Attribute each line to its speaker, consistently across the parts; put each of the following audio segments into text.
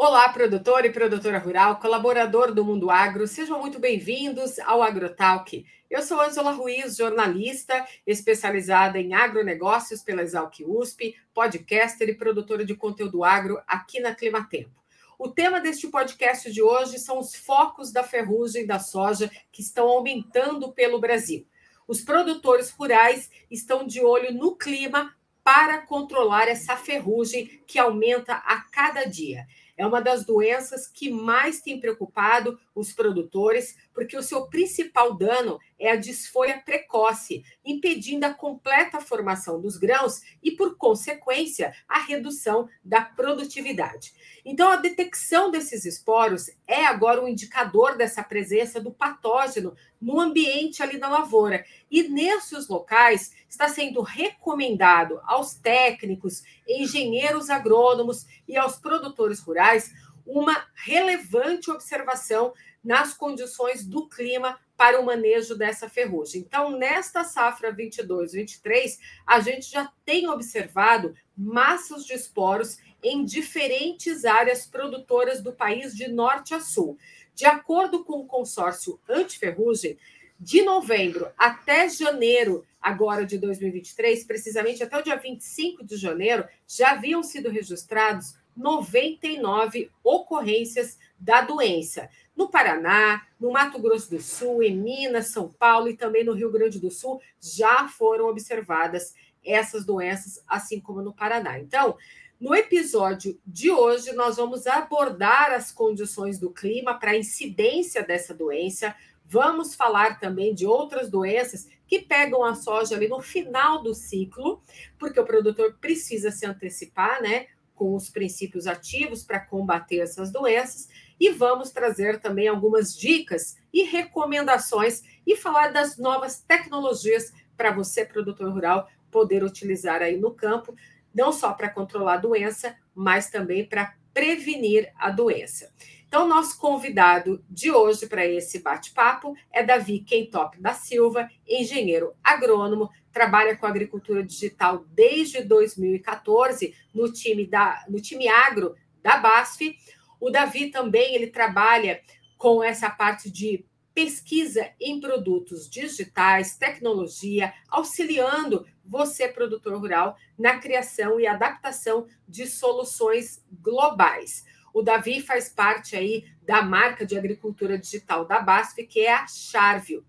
Speaker 1: Olá, produtor e produtora rural, colaborador do Mundo Agro, sejam muito bem-vindos ao AgroTalk. Eu sou Angela Ruiz, jornalista especializada em agronegócios pela Exalc USP, podcaster e produtora de conteúdo agro aqui na Climatempo. O tema deste podcast de hoje são os focos da ferrugem da soja que estão aumentando pelo Brasil. Os produtores rurais estão de olho no clima para controlar essa ferrugem que aumenta a cada dia. É uma das doenças que mais tem preocupado os produtores, porque o seu principal dano é a desfolha precoce, impedindo a completa formação dos grãos e, por consequência, a redução da produtividade. Então, a detecção desses esporos é agora um indicador dessa presença do patógeno no ambiente ali da lavoura. E nesses locais está sendo recomendado aos técnicos, engenheiros agrônomos e aos produtores rurais uma relevante observação nas condições do clima para o manejo dessa ferrugem. Então, nesta safra 22-23, a gente já tem observado massas de esporos em diferentes áreas produtoras do país de norte a sul. De acordo com o consórcio antiferrugem, de novembro até janeiro agora de 2023, precisamente até o dia 25 de janeiro, já haviam sido registrados 99 ocorrências da doença. No Paraná, no Mato Grosso do Sul, em Minas, São Paulo e também no Rio Grande do Sul já foram observadas essas doenças, assim como no Paraná. Então, no episódio de hoje, nós vamos abordar as condições do clima para a incidência dessa doença. Vamos falar também de outras doenças que pegam a soja ali no final do ciclo, porque o produtor precisa se antecipar, né, com os princípios ativos para combater essas doenças. E vamos trazer também algumas dicas e recomendações e falar das novas tecnologias para você, produtor rural, poder utilizar aí no campo não só para controlar a doença, mas também para prevenir a doença. Então, nosso convidado de hoje para esse bate-papo é Davi Quentop da Silva, engenheiro agrônomo, trabalha com agricultura digital desde 2014 no time, da, no time agro da BASF. O Davi também ele trabalha com essa parte de pesquisa em produtos digitais, tecnologia, auxiliando você, produtor rural, na criação e adaptação de soluções globais. O Davi faz parte aí da marca de agricultura digital da BASF, que é a Charvio.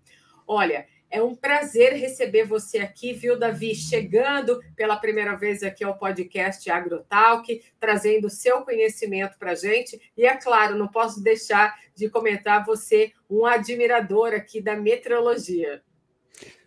Speaker 1: Olha, é um prazer receber você aqui, viu, Davi? Chegando pela primeira vez aqui ao podcast AgroTalk, trazendo seu conhecimento para a gente. E é claro, não posso deixar de comentar você, um admirador aqui da meteorologia.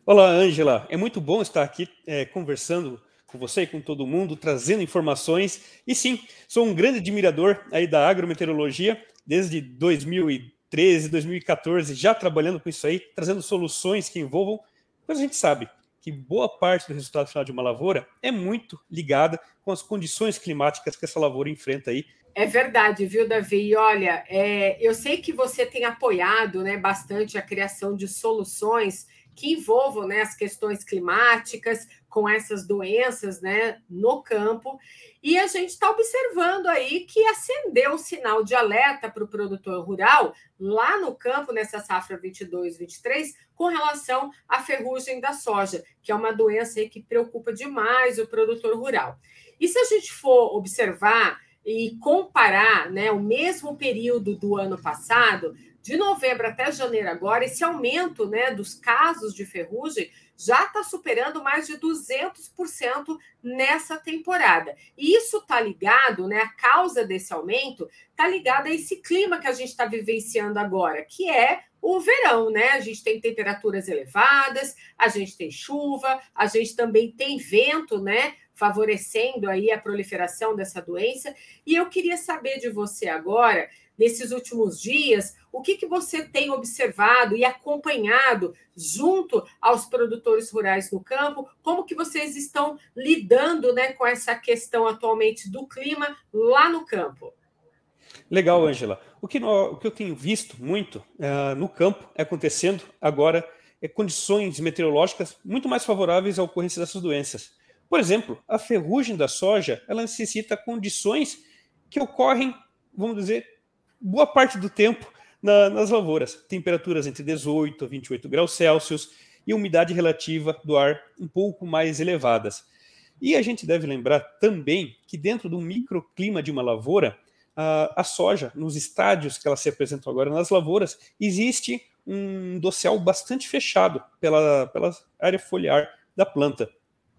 Speaker 2: Olá, Ângela. É muito bom estar aqui é, conversando com você e com todo mundo, trazendo informações. E sim, sou um grande admirador aí da agrometeorologia desde 2000 2013, 2014, já trabalhando com isso aí, trazendo soluções que envolvam, pois a gente sabe que boa parte do resultado final de uma lavoura é muito ligada com as condições climáticas que essa lavoura enfrenta aí.
Speaker 1: É verdade, viu, Davi? E olha, é, eu sei que você tem apoiado né, bastante a criação de soluções que envolvam né, as questões climáticas, com essas doenças né, no campo. E a gente está observando aí que acendeu o sinal de alerta para o produtor rural lá no campo, nessa safra 22-23, com relação à ferrugem da soja, que é uma doença que preocupa demais o produtor rural. E se a gente for observar e comparar né, o mesmo período do ano passado, de novembro até janeiro agora, esse aumento né, dos casos de ferrugem já está superando mais de 200% nessa temporada. E isso está ligado, né? A causa desse aumento está ligada a esse clima que a gente está vivenciando agora, que é o verão, né? A gente tem temperaturas elevadas, a gente tem chuva, a gente também tem vento, né? Favorecendo aí a proliferação dessa doença. E eu queria saber de você agora nesses últimos dias, o que, que você tem observado e acompanhado junto aos produtores rurais no campo? Como que vocês estão lidando né, com essa questão atualmente do clima lá no campo?
Speaker 2: Legal, Ângela. O, que o que eu tenho visto muito uh, no campo acontecendo agora é condições meteorológicas muito mais favoráveis à ocorrência dessas doenças. Por exemplo, a ferrugem da soja ela necessita condições que ocorrem vamos dizer, boa parte do tempo na, nas lavouras. Temperaturas entre 18 a 28 graus Celsius e umidade relativa do ar um pouco mais elevadas. E a gente deve lembrar também que dentro do microclima de uma lavoura, a, a soja, nos estádios que ela se apresentou agora nas lavouras, existe um dossial bastante fechado pela, pela área foliar da planta.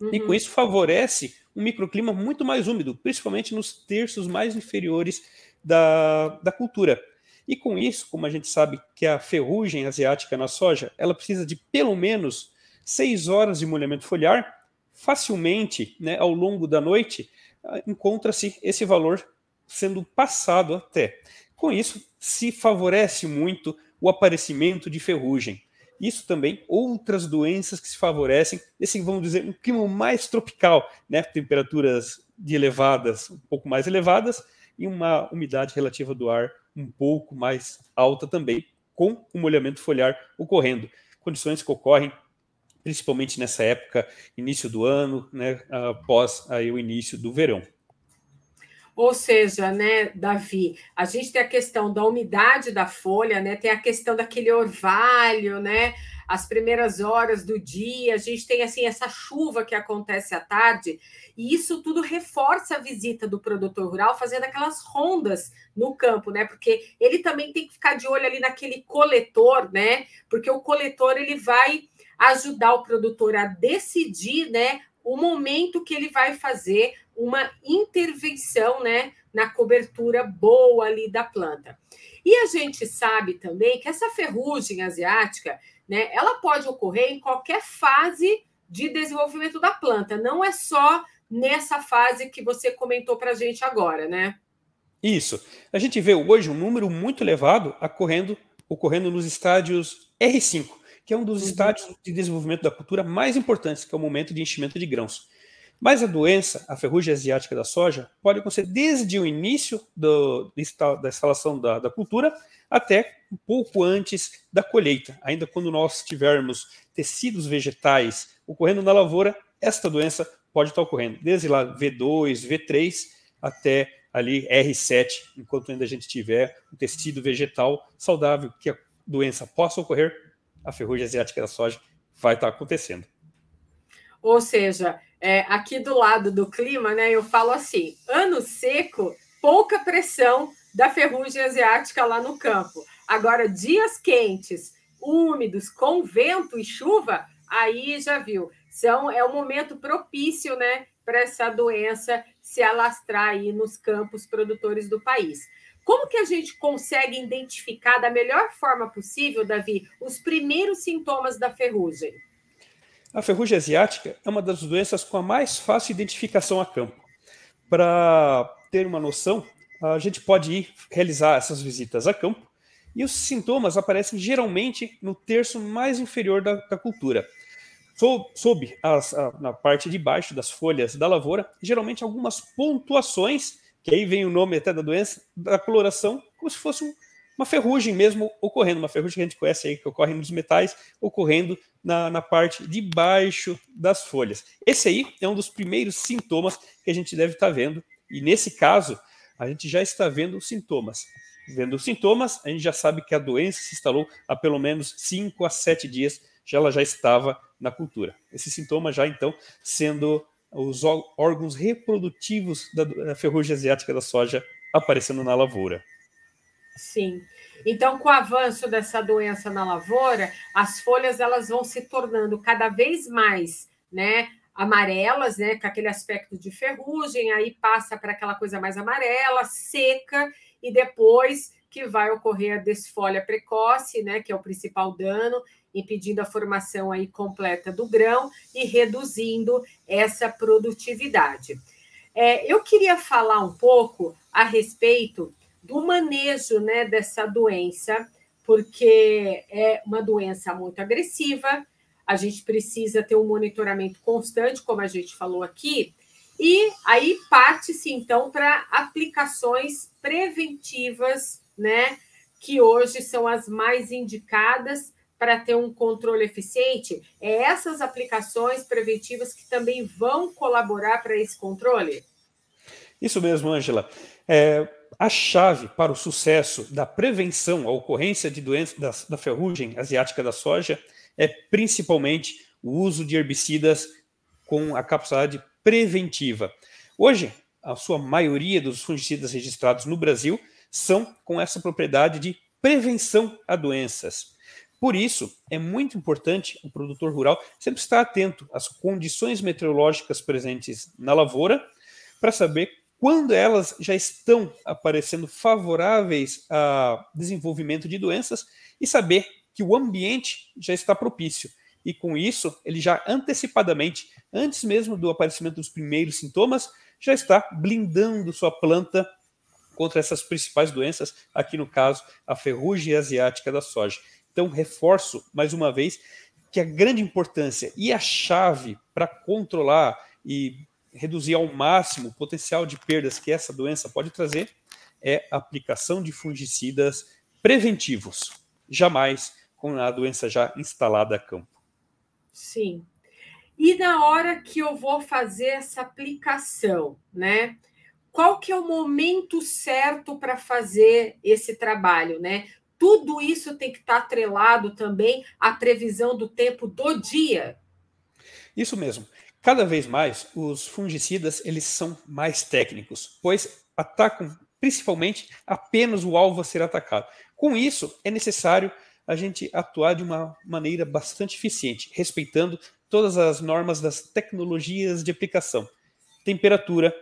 Speaker 2: Uhum. E com uhum. isso favorece um microclima muito mais úmido, principalmente nos terços mais inferiores da, da cultura. E com isso, como a gente sabe que a ferrugem asiática na soja, ela precisa de pelo menos 6 horas de molhamento foliar, facilmente, né, ao longo da noite, ah, encontra-se esse valor sendo passado até. Com isso, se favorece muito o aparecimento de ferrugem. Isso também, outras doenças que se favorecem, esse, vamos dizer, um clima mais tropical, né? temperaturas de elevadas, um pouco mais elevadas, e uma umidade relativa do ar um pouco mais alta também, com o molhamento foliar ocorrendo. Condições que ocorrem principalmente nessa época, início do ano, né, após aí o início do verão.
Speaker 1: Ou seja, né, Davi, a gente tem a questão da umidade da folha, né, tem a questão daquele orvalho, né, as primeiras horas do dia, a gente tem assim essa chuva que acontece à tarde, e isso tudo reforça a visita do produtor rural fazendo aquelas rondas no campo, né? Porque ele também tem que ficar de olho ali naquele coletor, né? Porque o coletor ele vai ajudar o produtor a decidir, né, o momento que ele vai fazer uma intervenção, né, na cobertura boa ali da planta. E a gente sabe também que essa ferrugem asiática, né, ela pode ocorrer em qualquer fase de desenvolvimento da planta, não é só nessa fase que você comentou para a gente agora, né?
Speaker 2: Isso. A gente vê hoje um número muito elevado ocorrendo, ocorrendo nos estádios R5, que é um dos uhum. estádios de desenvolvimento da cultura mais importantes, que é o momento de enchimento de grãos. Mas a doença, a ferrugem asiática da soja, pode acontecer desde o início do, da instalação da, da cultura até um pouco antes da colheita. Ainda quando nós tivermos tecidos vegetais ocorrendo na lavoura, esta doença pode estar ocorrendo, desde lá V2, V3 até ali R7, enquanto ainda a gente tiver um tecido vegetal saudável que a doença possa ocorrer, a ferrugem asiática da soja vai estar acontecendo.
Speaker 1: Ou seja, é, aqui do lado do clima, né, eu falo assim: ano seco, pouca pressão da ferrugem asiática lá no campo. Agora, dias quentes, úmidos, com vento e chuva, aí já viu. São, é um momento propício né, para essa doença se alastrar aí nos campos produtores do país. Como que a gente consegue identificar da melhor forma possível, Davi, os primeiros sintomas da ferrugem?
Speaker 2: A ferrugem asiática é uma das doenças com a mais fácil identificação a campo. Para ter uma noção, a gente pode ir realizar essas visitas a campo e os sintomas aparecem geralmente no terço mais inferior da, da cultura. Sob, sob as, a, na parte de baixo das folhas da lavoura, geralmente algumas pontuações que aí vem o nome até da doença, da coloração, como se fosse uma ferrugem mesmo ocorrendo, uma ferrugem que a gente conhece aí, que ocorre nos metais, ocorrendo na, na parte de baixo das folhas. Esse aí é um dos primeiros sintomas que a gente deve estar vendo, e nesse caso, a gente já está vendo os sintomas. Vendo os sintomas, a gente já sabe que a doença se instalou há pelo menos 5 a 7 dias, já ela já estava na cultura. Esse sintoma já então sendo os órgãos reprodutivos da, da ferrugem asiática da soja aparecendo na lavoura.
Speaker 1: Sim. Então, com o avanço dessa doença na lavoura, as folhas elas vão se tornando cada vez mais, né, amarelas, né, com aquele aspecto de ferrugem, aí passa para aquela coisa mais amarela, seca e depois que vai ocorrer a desfolha precoce, né, que é o principal dano, impedindo a formação aí completa do grão e reduzindo essa produtividade. É, eu queria falar um pouco a respeito do manejo né, dessa doença, porque é uma doença muito agressiva, a gente precisa ter um monitoramento constante, como a gente falou aqui, e aí parte-se então para aplicações preventivas, né, que hoje são as mais indicadas para ter um controle eficiente? É essas aplicações preventivas que também vão colaborar para esse controle?
Speaker 2: Isso mesmo, Ângela. É, a chave para o sucesso da prevenção, a ocorrência de doenças da, da ferrugem asiática da soja é principalmente o uso de herbicidas com a capacidade preventiva. Hoje, a sua maioria dos fungicidas registrados no Brasil são com essa propriedade de prevenção a doenças. Por isso, é muito importante o produtor rural sempre estar atento às condições meteorológicas presentes na lavoura para saber quando elas já estão aparecendo favoráveis a desenvolvimento de doenças e saber que o ambiente já está propício. E com isso, ele já antecipadamente, antes mesmo do aparecimento dos primeiros sintomas, já está blindando sua planta contra essas principais doenças, aqui no caso, a ferrugem asiática da soja. Então, reforço mais uma vez que a grande importância e a chave para controlar e reduzir ao máximo o potencial de perdas que essa doença pode trazer é a aplicação de fungicidas preventivos, jamais com a doença já instalada a campo.
Speaker 1: Sim. E na hora que eu vou fazer essa aplicação, né? Qual que é o momento certo para fazer esse trabalho, né? Tudo isso tem que estar tá atrelado também à previsão do tempo do dia.
Speaker 2: Isso mesmo. Cada vez mais os fungicidas eles são mais técnicos, pois atacam principalmente apenas o alvo a ser atacado. Com isso, é necessário a gente atuar de uma maneira bastante eficiente, respeitando todas as normas das tecnologias de aplicação. Temperatura,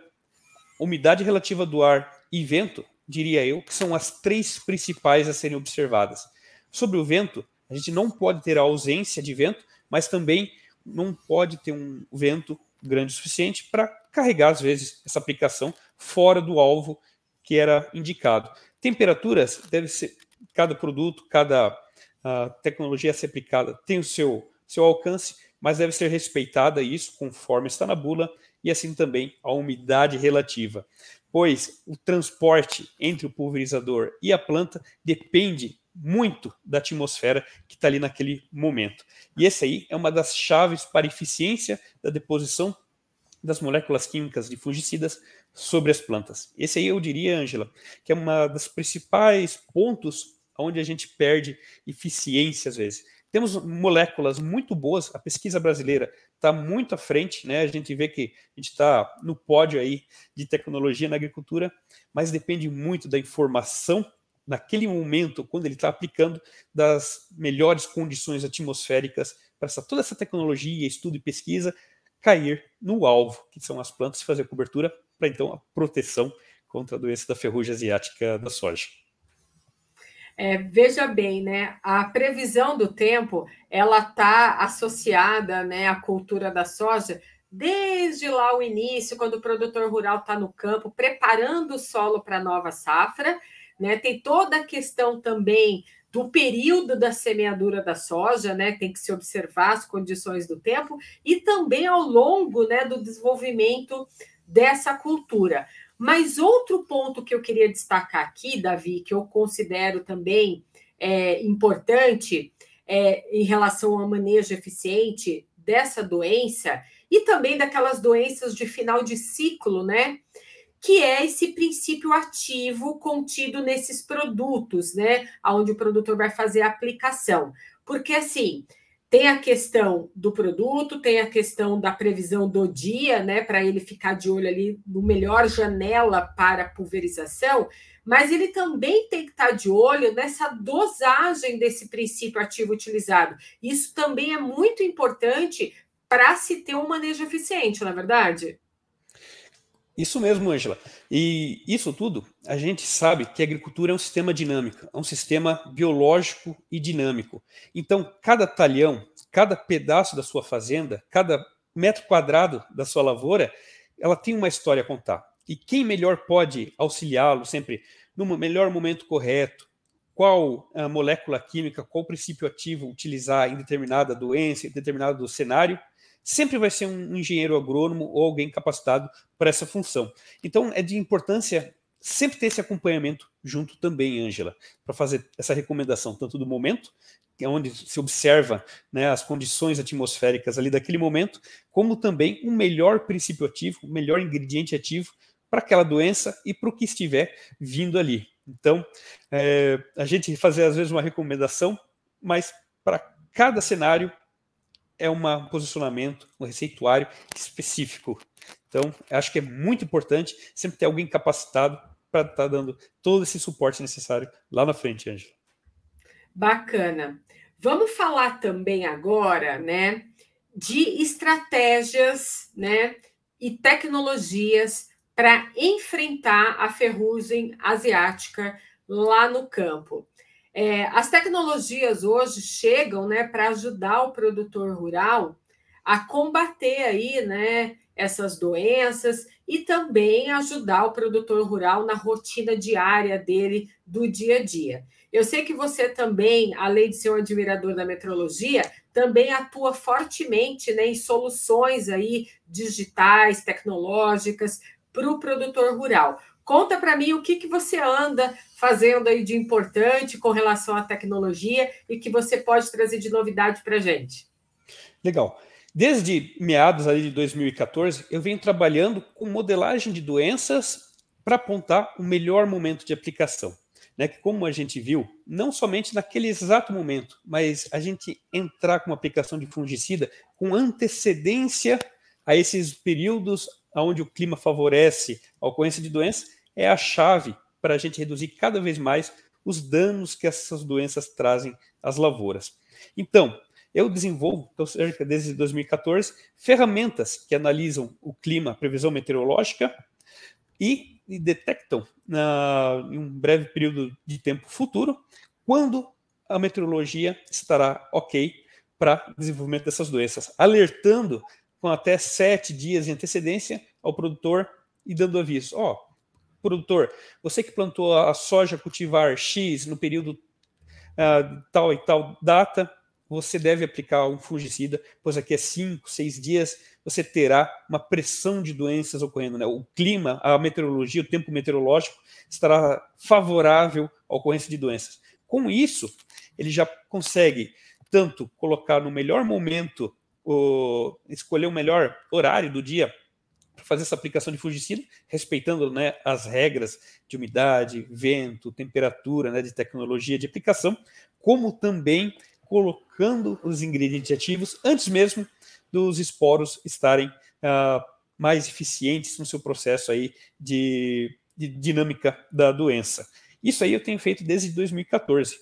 Speaker 2: umidade relativa do ar e vento, diria eu, que são as três principais a serem observadas. Sobre o vento, a gente não pode ter a ausência de vento, mas também não pode ter um vento grande o suficiente para carregar, às vezes, essa aplicação fora do alvo que era indicado. Temperaturas deve ser cada produto, cada a tecnologia a ser aplicada tem o seu, seu alcance, mas deve ser respeitada isso conforme está na bula e assim também a umidade relativa, pois o transporte entre o pulverizador e a planta depende muito da atmosfera que está ali naquele momento. E essa aí é uma das chaves para eficiência da deposição das moléculas químicas de fungicidas sobre as plantas. Esse aí eu diria, Ângela, que é uma das principais pontos onde a gente perde eficiência às vezes. Temos moléculas muito boas, a pesquisa brasileira está muito à frente, né? A gente vê que a gente está no pódio aí de tecnologia na agricultura, mas depende muito da informação naquele momento, quando ele está aplicando, das melhores condições atmosféricas para essa, toda essa tecnologia, estudo e pesquisa cair no alvo, que são as plantas, e fazer cobertura para então a proteção contra a doença da ferrugem asiática da soja.
Speaker 1: É, veja bem, né? A previsão do tempo ela está associada, né, à cultura da soja desde lá o início, quando o produtor rural está no campo preparando o solo para a nova safra, né? Tem toda a questão também do período da semeadura da soja, né? Tem que se observar as condições do tempo e também ao longo, né, do desenvolvimento dessa cultura. Mas outro ponto que eu queria destacar aqui, Davi, que eu considero também é, importante é, em relação ao manejo eficiente dessa doença e também daquelas doenças de final de ciclo, né? Que é esse princípio ativo contido nesses produtos, né? Onde o produtor vai fazer a aplicação. Porque assim, tem a questão do produto, tem a questão da previsão do dia, né, para ele ficar de olho ali no melhor janela para pulverização, mas ele também tem que estar de olho nessa dosagem desse princípio ativo utilizado. Isso também é muito importante para se ter um manejo eficiente, não é verdade?
Speaker 2: Isso mesmo, Ângela. E isso tudo, a gente sabe que a agricultura é um sistema dinâmico, é um sistema biológico e dinâmico. Então, cada talhão, cada pedaço da sua fazenda, cada metro quadrado da sua lavoura, ela tem uma história a contar. E quem melhor pode auxiliá-lo sempre no melhor momento correto, qual a molécula química, qual princípio ativo utilizar em determinada doença, em determinado cenário, sempre vai ser um engenheiro agrônomo ou alguém capacitado para essa função. Então, é de importância sempre ter esse acompanhamento junto também, Ângela, para fazer essa recomendação, tanto do momento, que é onde se observa né, as condições atmosféricas ali daquele momento, como também um melhor princípio ativo, um melhor ingrediente ativo para aquela doença e para o que estiver vindo ali. Então, é, a gente fazer às vezes uma recomendação, mas para cada cenário é um posicionamento, um receituário específico. Então, acho que é muito importante sempre ter alguém capacitado para estar tá dando todo esse suporte necessário lá na frente, Ângela.
Speaker 1: Bacana. Vamos falar também agora, né, de estratégias, né, e tecnologias para enfrentar a ferrugem asiática lá no campo. É, as tecnologias hoje chegam né, para ajudar o produtor rural a combater aí, né, essas doenças e também ajudar o produtor rural na rotina diária dele do dia a dia. Eu sei que você também, além de ser um admirador da metrologia, também atua fortemente né, em soluções aí digitais, tecnológicas para o produtor rural. Conta para mim o que, que você anda fazendo aí de importante com relação à tecnologia e que você pode trazer de novidade para a gente.
Speaker 2: Legal. Desde meados ali de 2014, eu venho trabalhando com modelagem de doenças para apontar o melhor momento de aplicação. Né, que como a gente viu, não somente naquele exato momento, mas a gente entrar com uma aplicação de fungicida com antecedência a esses períodos onde o clima favorece a ocorrência de doenças, é a chave para a gente reduzir cada vez mais os danos que essas doenças trazem às lavouras. Então, eu desenvolvo, então, cerca desde 2014, ferramentas que analisam o clima, previsão meteorológica e, e detectam na, em um breve período de tempo futuro quando a meteorologia estará ok para desenvolvimento dessas doenças, alertando com até sete dias de antecedência ao produtor e dando aviso. Ó, oh, produtor, você que plantou a soja cultivar X no período uh, tal e tal data, você deve aplicar um fungicida, pois aqui é cinco, seis dias você terá uma pressão de doenças ocorrendo. Né? O clima, a meteorologia, o tempo meteorológico estará favorável à ocorrência de doenças. Com isso, ele já consegue tanto colocar no melhor momento, o, escolher o melhor horário do dia para fazer essa aplicação de fungicida, respeitando né, as regras de umidade, vento, temperatura, né, de tecnologia de aplicação, como também colocando os ingredientes ativos antes mesmo dos esporos estarem uh, mais eficientes no seu processo aí de, de dinâmica da doença. Isso aí eu tenho feito desde 2014.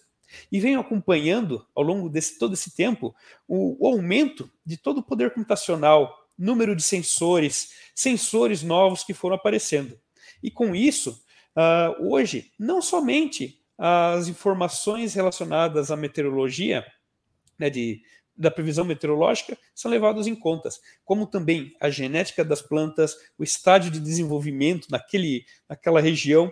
Speaker 2: E venho acompanhando, ao longo desse todo esse tempo, o, o aumento de todo o poder computacional, número de sensores, sensores novos que foram aparecendo. E com isso, uh, hoje, não somente as informações relacionadas à meteorologia, né, de, da previsão meteorológica, são levadas em contas, como também a genética das plantas, o estágio de desenvolvimento naquele, naquela região,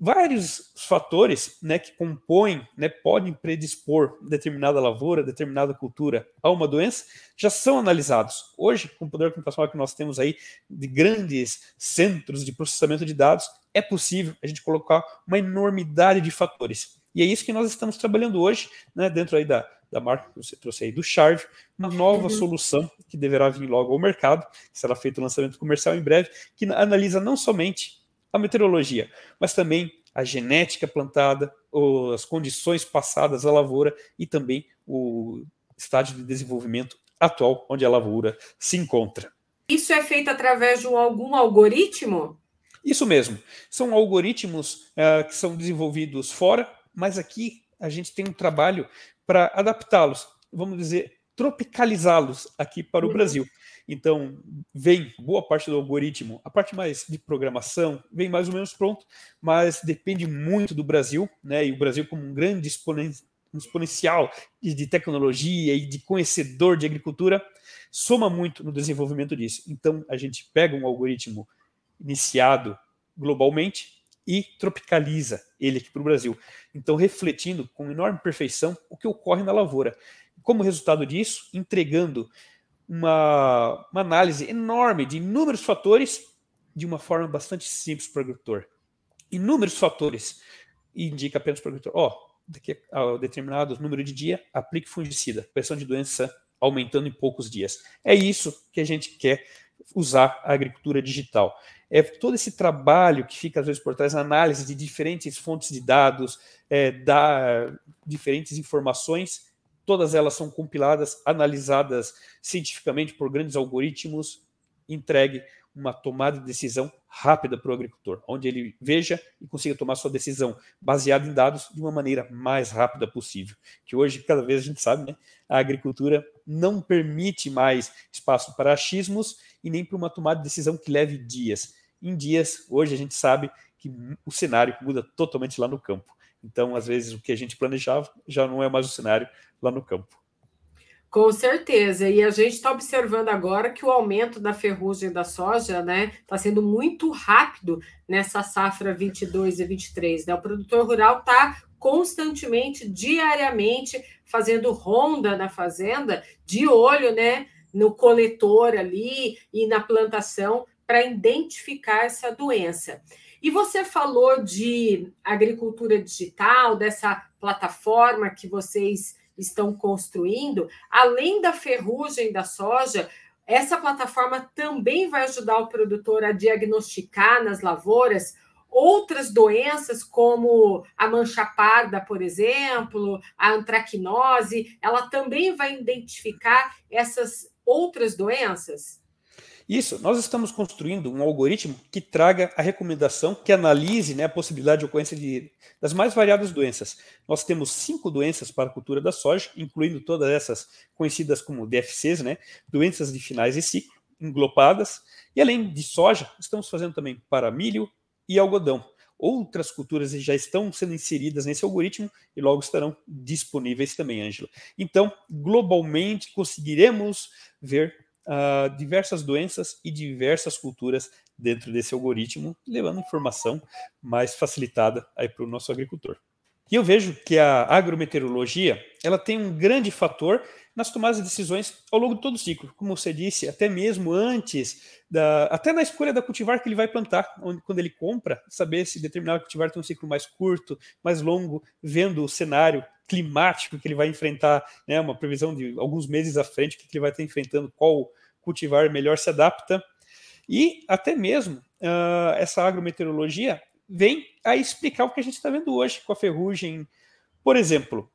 Speaker 2: vários fatores né, que compõem, né, podem predispor determinada lavoura, determinada cultura a uma doença, já são analisados. Hoje, com o poder computacional que nós temos aí, de grandes centros de processamento de dados, é possível a gente colocar uma enormidade de fatores. E é isso que nós estamos trabalhando hoje, né, dentro aí da, da marca que você trouxe aí do Charve, uma nova uhum. solução que deverá vir logo ao mercado, que será feito o lançamento comercial em breve, que analisa não somente a meteorologia, mas também a genética plantada, as condições passadas à lavoura e também o estágio de desenvolvimento atual onde a lavoura se encontra.
Speaker 1: Isso é feito através de um, algum algoritmo?
Speaker 2: Isso mesmo. São algoritmos uh, que são desenvolvidos fora, mas aqui a gente tem um trabalho para adaptá-los, vamos dizer, tropicalizá-los aqui para o uhum. Brasil. Então, vem boa parte do algoritmo, a parte mais de programação, vem mais ou menos pronto, mas depende muito do Brasil, né? E o Brasil, como um grande exponen exponencial de tecnologia e de conhecedor de agricultura, soma muito no desenvolvimento disso. Então, a gente pega um algoritmo iniciado globalmente e tropicaliza ele aqui para o Brasil. Então, refletindo com enorme perfeição o que ocorre na lavoura. Como resultado disso, entregando uma, uma análise enorme de inúmeros fatores de uma forma bastante simples para o agricultor. Inúmeros fatores indica apenas para o agricultor, ó, oh, daqui a determinado número de dia, aplique fungicida, pressão de doença aumentando em poucos dias. É isso que a gente quer usar a agricultura digital. É todo esse trabalho que fica, às vezes, por trás, análise de diferentes fontes de dados, é, da, diferentes informações, todas elas são compiladas, analisadas cientificamente por grandes algoritmos, entregue uma tomada de decisão rápida para o agricultor, onde ele veja e consiga tomar sua decisão baseada em dados de uma maneira mais rápida possível. Que hoje, cada vez a gente sabe, né, a agricultura não permite mais espaço para achismos e nem para uma tomada de decisão que leve dias. Em dias, hoje a gente sabe que o cenário muda totalmente lá no campo. Então, às vezes, o que a gente planejava já não é mais o cenário lá no campo.
Speaker 1: Com certeza. E a gente está observando agora que o aumento da ferrugem da soja né, está sendo muito rápido nessa safra 22 e 23. Né? O produtor rural está constantemente, diariamente, fazendo ronda na fazenda, de olho né, no coletor ali e na plantação para identificar essa doença. E você falou de agricultura digital, dessa plataforma que vocês estão construindo, além da ferrugem da soja, essa plataforma também vai ajudar o produtor a diagnosticar nas lavouras outras doenças, como a mancha parda, por exemplo, a antracnose, ela também vai identificar essas outras doenças?
Speaker 2: Isso, nós estamos construindo um algoritmo que traga a recomendação, que analise né, a possibilidade de ocorrência de, das mais variadas doenças. Nós temos cinco doenças para a cultura da soja, incluindo todas essas conhecidas como DFCs, né, doenças de finais de ciclo, englobadas. E além de soja, estamos fazendo também para milho e algodão. Outras culturas já estão sendo inseridas nesse algoritmo e logo estarão disponíveis também, Ângela. Então, globalmente, conseguiremos ver uh, diversas doenças e diversas culturas dentro desse algoritmo, levando informação mais facilitada aí para o nosso agricultor. E eu vejo que a agrometeorologia ela tem um grande fator nas tomadas de decisões ao longo de todo o ciclo, como você disse, até mesmo antes, da, até na escolha da cultivar que ele vai plantar, onde, quando ele compra, saber se determinado cultivar tem um ciclo mais curto, mais longo, vendo o cenário climático que ele vai enfrentar, né, uma previsão de alguns meses à frente, o que ele vai estar enfrentando, qual cultivar melhor se adapta. E até mesmo uh, essa agrometeorologia vem a explicar o que a gente está vendo hoje com a ferrugem. Por exemplo,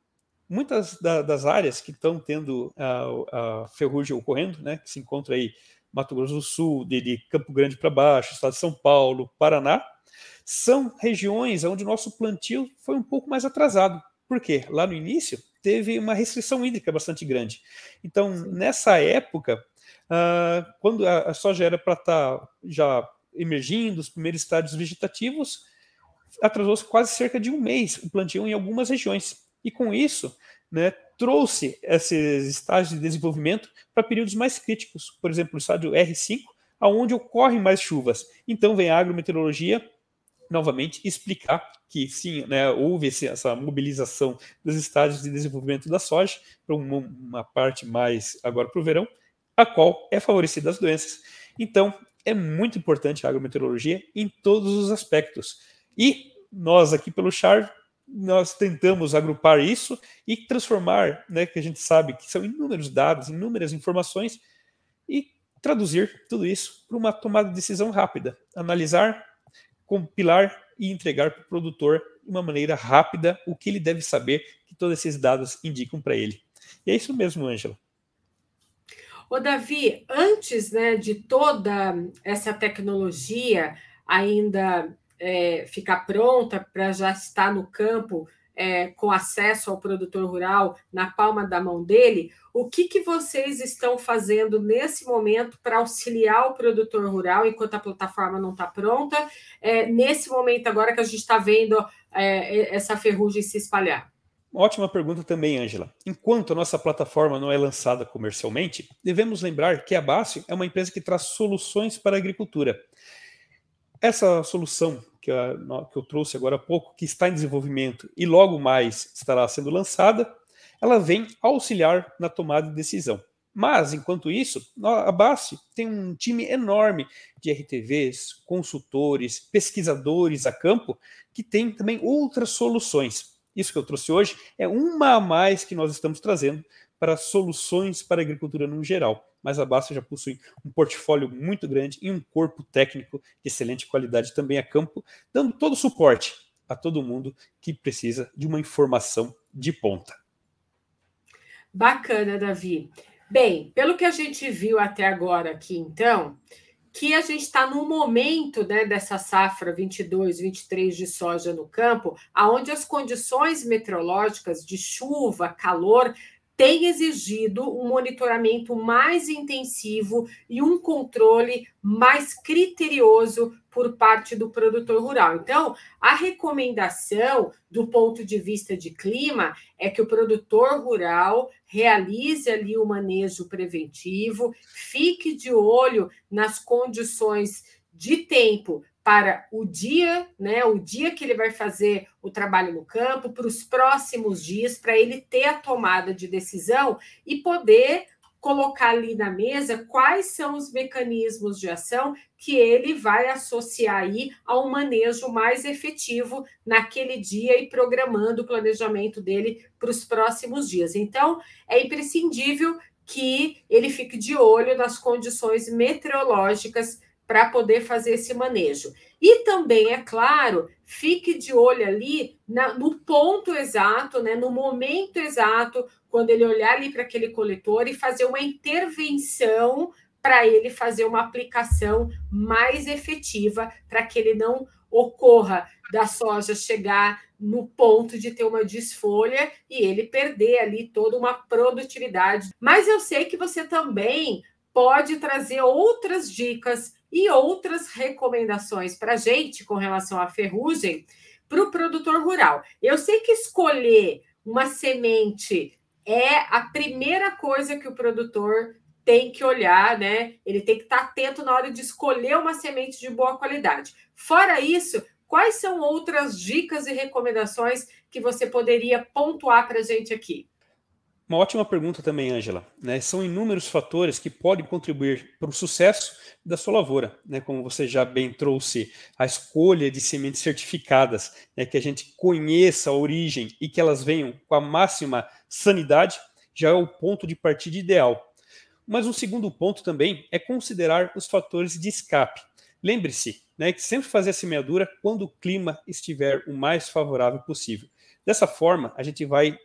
Speaker 2: muitas da, das áreas que estão tendo a, a, ferrugem ocorrendo, né, que se encontra aí Mato Grosso do Sul, de, de Campo Grande para baixo, estado de São Paulo, Paraná, são regiões onde o nosso plantio foi um pouco mais atrasado. Por quê? Lá no início teve uma restrição hídrica bastante grande. Então, nessa época, uh, quando a, a, soja era para estar tá já emergindo, os primeiros estádios vegetativos, atrasou-se quase cerca de um mês o plantio em algumas regiões. E com isso, né, trouxe esses estágios de desenvolvimento para períodos mais críticos, por exemplo, o estádio R5, aonde ocorrem mais chuvas. Então vem a agrometeorologia novamente explicar que sim, né, houve esse, essa mobilização dos estágios de desenvolvimento da soja para uma, uma parte mais agora para o verão, a qual é favorecida as doenças. Então, é muito importante a agrometeorologia em todos os aspectos. E nós aqui pelo Char, nós tentamos agrupar isso e transformar, né, que a gente sabe que são inúmeros dados, inúmeras informações, e traduzir tudo isso para uma tomada de decisão rápida, analisar, compilar e entregar para o produtor de uma maneira rápida o que ele deve saber que todos esses dados indicam para ele. E é isso mesmo, Ângela.
Speaker 1: Ô, Davi, antes né, de toda essa tecnologia ainda é, ficar pronta para já estar no campo é, com acesso ao produtor rural na palma da mão dele, o que, que vocês estão fazendo nesse momento para auxiliar o produtor rural enquanto a plataforma não está pronta, é, nesse momento agora que a gente está vendo é, essa ferrugem se espalhar?
Speaker 2: Ótima pergunta também, Ângela. Enquanto a nossa plataforma não é lançada comercialmente, devemos lembrar que a Bacio é uma empresa que traz soluções para a agricultura. Essa solução que, eu trouxe agora há pouco, que está em desenvolvimento e logo mais estará sendo lançada, ela vem auxiliar na tomada de decisão. Mas, enquanto isso, a Bacio tem um time enorme de RTVs, consultores, pesquisadores a campo, que tem também outras soluções isso que eu trouxe hoje é uma a mais que nós estamos trazendo para soluções para a agricultura no geral. Mas a Basta já possui um portfólio muito grande e um corpo técnico de excelente qualidade também a campo, dando todo o suporte a todo mundo que precisa de uma informação de ponta.
Speaker 1: Bacana, Davi. Bem, pelo que a gente viu até agora aqui, então, que a gente está no momento né, dessa safra 22, 23 de soja no campo, aonde as condições meteorológicas de chuva, calor, tem exigido um monitoramento mais intensivo e um controle mais criterioso por parte do produtor rural. Então, a recomendação do ponto de vista de clima é que o produtor rural realize ali o manejo preventivo, fique de olho nas condições de tempo para o dia, né, o dia que ele vai fazer o trabalho no campo, para os próximos dias, para ele ter a tomada de decisão e poder colocar ali na mesa quais são os mecanismos de ação que ele vai associar aí ao manejo mais efetivo naquele dia e programando o planejamento dele para os próximos dias. Então, é imprescindível que ele fique de olho nas condições meteorológicas para poder fazer esse manejo. E também, é claro, fique de olho ali na, no ponto exato, né, no momento exato, quando ele olhar ali para aquele coletor e fazer uma intervenção para ele fazer uma aplicação mais efetiva, para que ele não ocorra da soja chegar no ponto de ter uma desfolha e ele perder ali toda uma produtividade. Mas eu sei que você também pode trazer outras dicas e outras recomendações para a gente com relação à ferrugem para o produtor rural. Eu sei que escolher uma semente é a primeira coisa que o produtor tem que olhar, né? Ele tem que estar atento na hora de escolher uma semente de boa qualidade. Fora isso, quais são outras dicas e recomendações que você poderia pontuar para a gente aqui?
Speaker 2: Uma ótima pergunta também, Ângela. Né? São inúmeros fatores que podem contribuir para o sucesso da sua lavoura, né? como você já bem trouxe, a escolha de sementes certificadas, né? que a gente conheça a origem e que elas venham com a máxima sanidade, já é o ponto de partida ideal. Mas um segundo ponto também é considerar os fatores de escape. Lembre-se né, que sempre fazer a semeadura quando o clima estiver o mais favorável possível. Dessa forma, a gente vai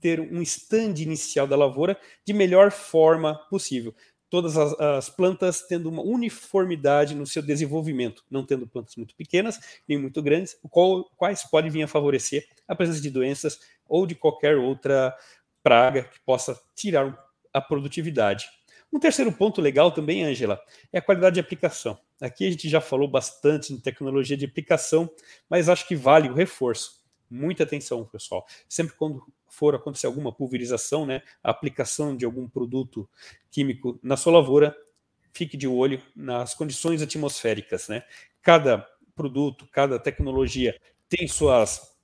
Speaker 2: ter um stand inicial da lavoura de melhor forma possível. Todas as, as, plantas tendo uma uniformidade no seu desenvolvimento, não tendo plantas muito pequenas nem muito grandes, qual, quais podem vir a favorecer a presença de doenças ou de qualquer outra praga que possa tirar a produtividade. Um terceiro ponto legal também, Angela, é a qualidade de aplicação. Aqui a gente já falou bastante em tecnologia de aplicação, mas acho que vale o reforço. Muita atenção, pessoal. Sempre quando for acontecer alguma pulverização, né, a aplicação de algum produto químico na sua lavoura, fique de olho nas condições atmosféricas, né? Cada produto, cada tecnologia tem suas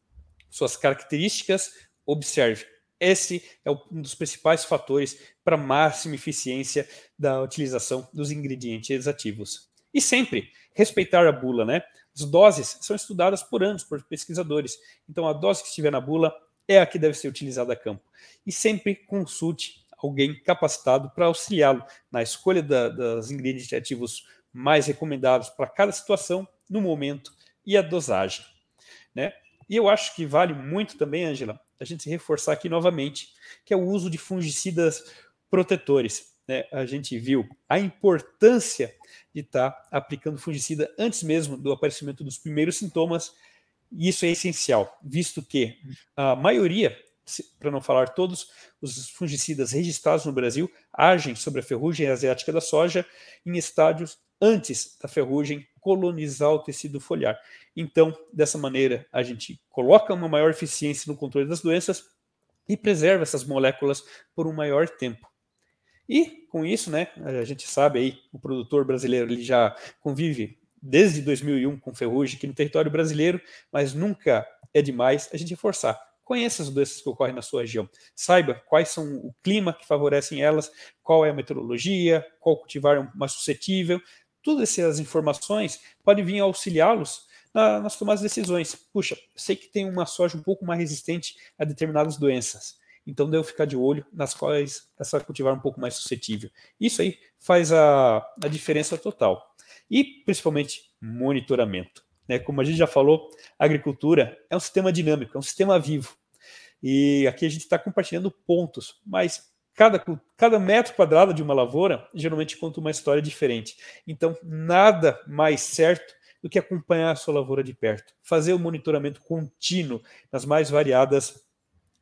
Speaker 2: suas características, observe. Esse é um dos principais fatores para máxima eficiência da utilização dos ingredientes ativos. E sempre respeitar a bula, né? As doses são estudadas por anos por pesquisadores. Então, a dose que estiver na bula é a que deve ser utilizada a campo. E sempre consulte alguém capacitado para auxiliá-lo na escolha da, das ingredientes ativos mais recomendados para cada situação, no momento e a dosagem. Né? E eu acho que vale muito também, Angela, a gente reforçar aqui novamente, que é o uso de fungicidas protetores. Né? A gente viu a importância de estar tá aplicando fungicida antes mesmo do aparecimento dos primeiros sintomas e isso é essencial, visto que a maioria, para não falar todos, os fungicidas registrados no Brasil agem sobre a ferrugem asiática da soja em estádios antes da ferrugem colonizar o tecido foliar. Então, dessa maneira, a gente coloca uma maior eficiência no controle das doenças e preserva essas moléculas por um maior tempo. E com isso, né, a gente sabe aí, o produtor brasileiro ele já convive desde 2001 com ferrugem aqui no território brasileiro, mas nunca é demais a gente reforçar. Conheça as doenças que ocorrem na sua região. Saiba quais são o clima que favorecem elas, qual é a meteorologia, qual cultivar é mais suscetível. Todas essas informações podem vir auxiliá-los na, nas tomadas de decisões. Puxa, sei que tem uma soja um pouco mais resistente a determinadas doenças. Então, devo ficar de olho nas quais essa cultivar um pouco mais suscetível. Isso aí faz a, a diferença total. E, principalmente, monitoramento. Né? Como a gente já falou, a agricultura é um sistema dinâmico, é um sistema vivo. E aqui a gente está compartilhando pontos, mas cada, cada metro quadrado de uma lavoura geralmente conta uma história diferente. Então, nada mais certo do que acompanhar a sua lavoura de perto, fazer o monitoramento contínuo nas mais variadas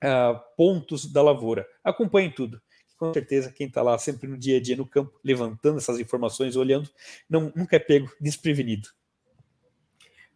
Speaker 2: uh, pontos da lavoura. Acompanhe tudo. Com certeza, quem está lá sempre no dia a dia no campo, levantando essas informações, olhando, não, nunca é pego desprevenido.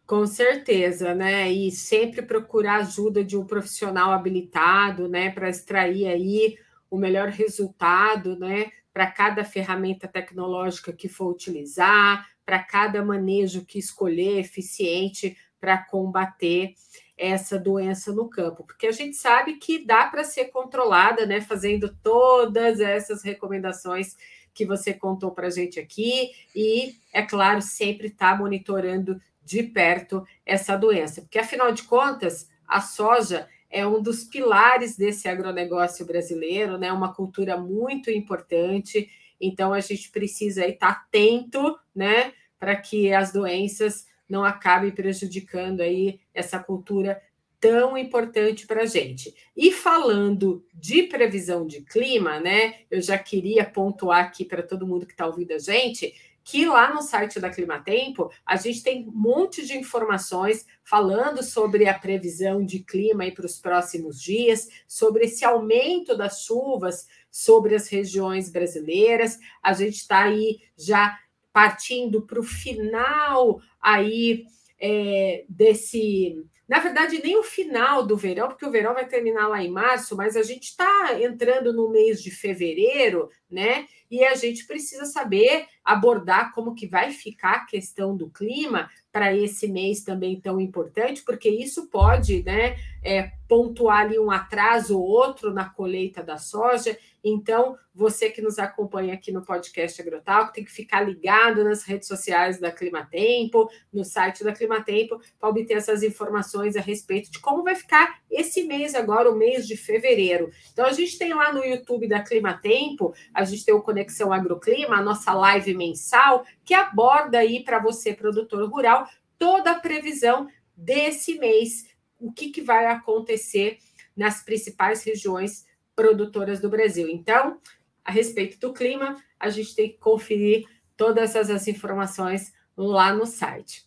Speaker 1: Com certeza, né? E sempre procurar ajuda de um profissional habilitado, né, para extrair aí o melhor resultado, né, para cada ferramenta tecnológica que for utilizar, para cada manejo que escolher eficiente para combater essa doença no campo, porque a gente sabe que dá para ser controlada, né, fazendo todas essas recomendações que você contou para a gente aqui, e, é claro, sempre estar tá monitorando de perto essa doença, porque afinal de contas, a soja é um dos pilares desse agronegócio brasileiro, né? Uma cultura muito importante. Então a gente precisa estar atento, né, para que as doenças não acabem prejudicando aí essa cultura tão importante para a gente. E falando de previsão de clima, né? Eu já queria pontuar aqui para todo mundo que está ouvindo a gente que lá no site da Climatempo a gente tem um monte de informações falando sobre a previsão de clima para os próximos dias, sobre esse aumento das chuvas sobre as regiões brasileiras. A gente está aí já partindo para o final aí é, desse na verdade, nem o final do verão, porque o verão vai terminar lá em março, mas a gente está entrando no mês de fevereiro, né? E a gente precisa saber abordar como que vai ficar a questão do clima para esse mês também tão importante, porque isso pode, né, é, pontuar ali um atraso ou outro na colheita da soja. Então, você que nos acompanha aqui no podcast Agrotal, tem que ficar ligado nas redes sociais da Climatempo, no site da Climatempo, para obter essas informações a respeito de como vai ficar esse mês agora, o mês de fevereiro. Então, a gente tem lá no YouTube da Climatempo, a gente tem o Conexão Agroclima, a nossa live mensal, que aborda aí para você, produtor rural, toda a previsão desse mês o que, que vai acontecer nas principais regiões produtoras do Brasil. Então, a respeito do clima, a gente tem que conferir todas essas informações lá no site.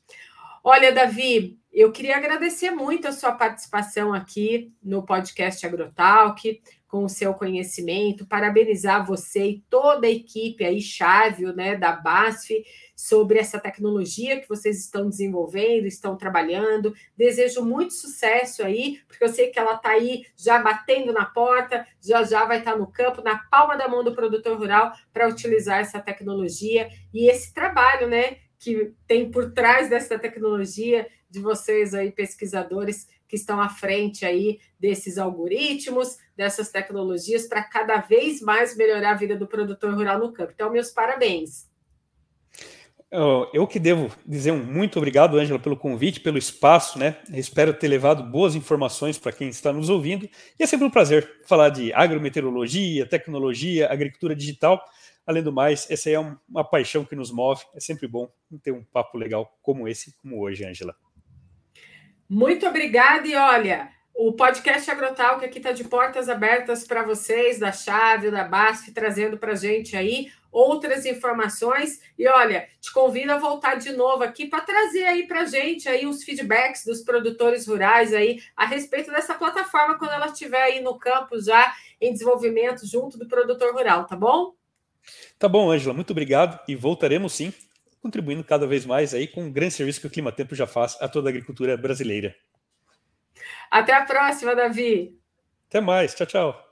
Speaker 1: Olha, Davi, eu queria agradecer muito a sua participação aqui no podcast Agrotalk com o seu conhecimento, parabenizar você e toda a equipe aí chave, né, da BASF sobre essa tecnologia que vocês estão desenvolvendo, estão trabalhando. Desejo muito sucesso aí, porque eu sei que ela está aí já batendo na porta, já já vai estar tá no campo, na palma da mão do produtor rural para utilizar essa tecnologia e esse trabalho, né, que tem por trás dessa tecnologia de vocês aí pesquisadores que estão à frente aí desses algoritmos, dessas tecnologias para cada vez mais melhorar a vida do produtor rural no campo. Então, meus parabéns.
Speaker 2: Eu que devo dizer um muito obrigado, Ângela, pelo convite, pelo espaço, né? Espero ter levado boas informações para quem está nos ouvindo. E é sempre um prazer falar de agrometeorologia, tecnologia, agricultura digital. Além do mais, essa é uma paixão que nos move. É sempre bom ter um papo legal como esse, como hoje, Ângela.
Speaker 1: Muito obrigada e olha, o podcast Agrotal que aqui está de portas abertas para vocês, da Chave, da BASF, trazendo para a gente aí outras informações. E olha, te convido a voltar de novo aqui para trazer aí para a gente aí os feedbacks dos produtores rurais aí a respeito dessa plataforma quando ela estiver aí no campo já em desenvolvimento junto do produtor rural, tá bom?
Speaker 2: Tá bom, Ângela, muito obrigado e voltaremos sim contribuindo cada vez mais aí com o grande serviço que o Clima Tempo já faz a toda a agricultura brasileira.
Speaker 1: Até a próxima, Davi.
Speaker 2: Até mais. Tchau, tchau.